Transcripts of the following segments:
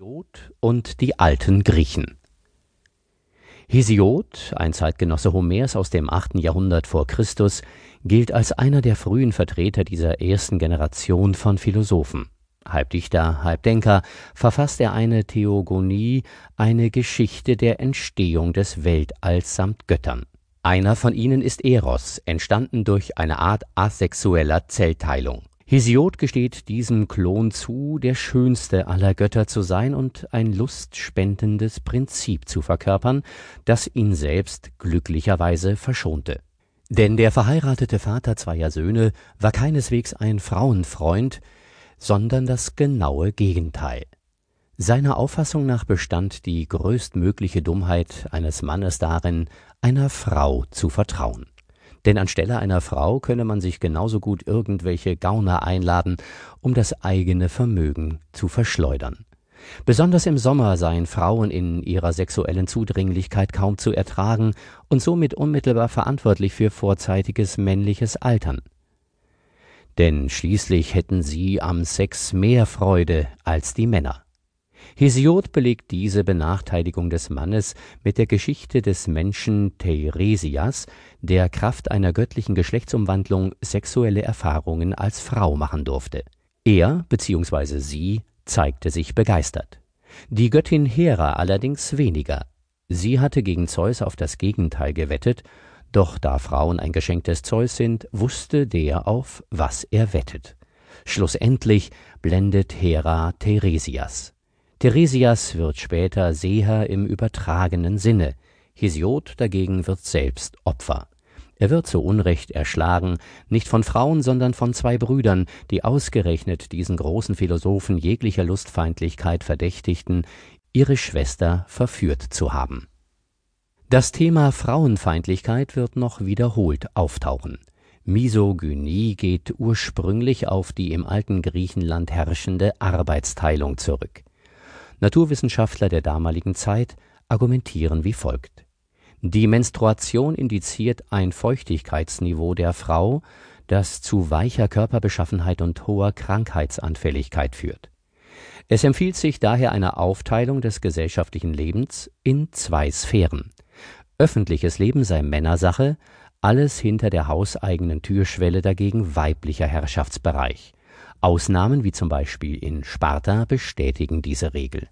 Hesiod und die alten Griechen Hesiod, ein Zeitgenosse Homers aus dem achten Jahrhundert vor Christus, gilt als einer der frühen Vertreter dieser ersten Generation von Philosophen. Halb Dichter, halb Denker verfasst er eine Theogonie, eine Geschichte der Entstehung des Weltalls samt Göttern. Einer von ihnen ist Eros, entstanden durch eine Art asexueller Zellteilung. Hesiod gesteht diesem Klon zu, der schönste aller Götter zu sein und ein lustspendendes Prinzip zu verkörpern, das ihn selbst glücklicherweise verschonte. Denn der verheiratete Vater zweier Söhne war keineswegs ein Frauenfreund, sondern das genaue Gegenteil. Seiner Auffassung nach bestand die größtmögliche Dummheit eines Mannes darin, einer Frau zu vertrauen denn anstelle einer Frau könne man sich genauso gut irgendwelche Gauner einladen, um das eigene Vermögen zu verschleudern. Besonders im Sommer seien Frauen in ihrer sexuellen Zudringlichkeit kaum zu ertragen und somit unmittelbar verantwortlich für vorzeitiges männliches Altern. Denn schließlich hätten sie am Sex mehr Freude als die Männer. Hesiod belegt diese Benachteiligung des Mannes mit der Geschichte des Menschen Teiresias, der Kraft einer göttlichen Geschlechtsumwandlung sexuelle Erfahrungen als Frau machen durfte. Er bzw. sie zeigte sich begeistert. Die Göttin Hera allerdings weniger. Sie hatte gegen Zeus auf das Gegenteil gewettet, doch da Frauen ein Geschenk des Zeus sind, wusste der auf, was er wettet. Schlussendlich blendet Hera Theresias. Theresias wird später Seher im übertragenen Sinne, Hesiod dagegen wird selbst Opfer. Er wird zu Unrecht erschlagen, nicht von Frauen, sondern von zwei Brüdern, die ausgerechnet diesen großen Philosophen jeglicher Lustfeindlichkeit verdächtigten, ihre Schwester verführt zu haben. Das Thema Frauenfeindlichkeit wird noch wiederholt auftauchen. Misogynie geht ursprünglich auf die im alten Griechenland herrschende Arbeitsteilung zurück. Naturwissenschaftler der damaligen Zeit argumentieren wie folgt. Die Menstruation indiziert ein Feuchtigkeitsniveau der Frau, das zu weicher Körperbeschaffenheit und hoher Krankheitsanfälligkeit führt. Es empfiehlt sich daher eine Aufteilung des gesellschaftlichen Lebens in zwei Sphären. Öffentliches Leben sei Männersache, alles hinter der hauseigenen Türschwelle dagegen weiblicher Herrschaftsbereich. Ausnahmen wie zum Beispiel in Sparta bestätigen diese Regel.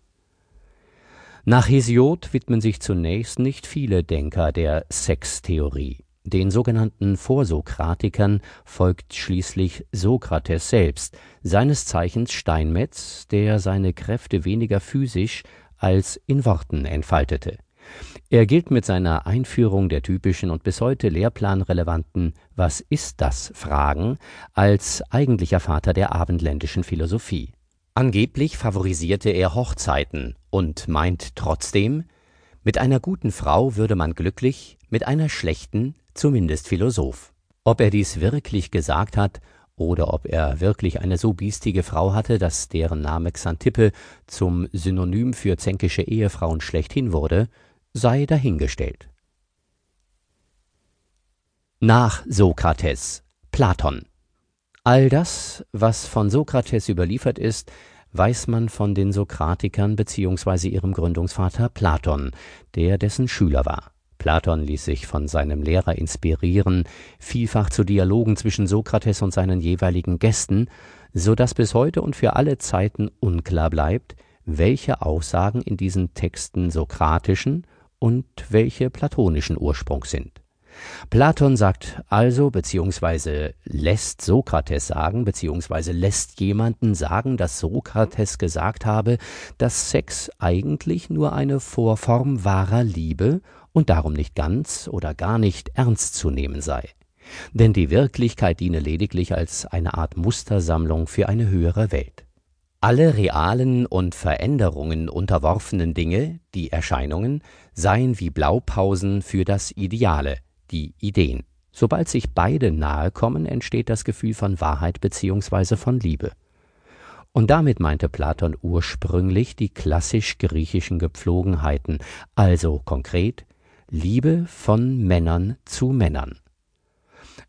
Nach Hesiod widmen sich zunächst nicht viele Denker der Sextheorie. Den sogenannten Vorsokratikern folgt schließlich Sokrates selbst, seines Zeichens Steinmetz, der seine Kräfte weniger physisch als in Worten entfaltete er gilt mit seiner Einführung der typischen und bis heute lehrplanrelevanten Was ist das? Fragen als eigentlicher Vater der abendländischen Philosophie. Angeblich favorisierte er Hochzeiten und meint trotzdem, mit einer guten Frau würde man glücklich, mit einer schlechten zumindest Philosoph. Ob er dies wirklich gesagt hat oder ob er wirklich eine so biestige Frau hatte, dass deren Name Xantippe zum Synonym für zänkische Ehefrauen schlechthin wurde, sei dahingestellt. Nach Sokrates Platon All das, was von Sokrates überliefert ist, weiß man von den Sokratikern bzw. ihrem Gründungsvater Platon, der dessen Schüler war. Platon ließ sich von seinem Lehrer inspirieren, vielfach zu Dialogen zwischen Sokrates und seinen jeweiligen Gästen, so dass bis heute und für alle Zeiten unklar bleibt, welche Aussagen in diesen Texten sokratischen und welche platonischen Ursprungs sind. Platon sagt also beziehungsweise lässt Sokrates sagen beziehungsweise lässt jemanden sagen, dass Sokrates gesagt habe, dass Sex eigentlich nur eine Vorform wahrer Liebe und darum nicht ganz oder gar nicht ernst zu nehmen sei. Denn die Wirklichkeit diene lediglich als eine Art Mustersammlung für eine höhere Welt. Alle realen und Veränderungen unterworfenen Dinge, die Erscheinungen, seien wie Blaupausen für das Ideale, die Ideen. Sobald sich beide nahe kommen, entsteht das Gefühl von Wahrheit bzw. von Liebe. Und damit meinte Platon ursprünglich die klassisch griechischen Gepflogenheiten, also konkret Liebe von Männern zu Männern.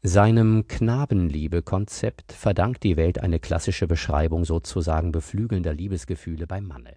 Seinem Knabenliebe-Konzept verdankt die Welt eine klassische Beschreibung sozusagen beflügelnder Liebesgefühle beim Manne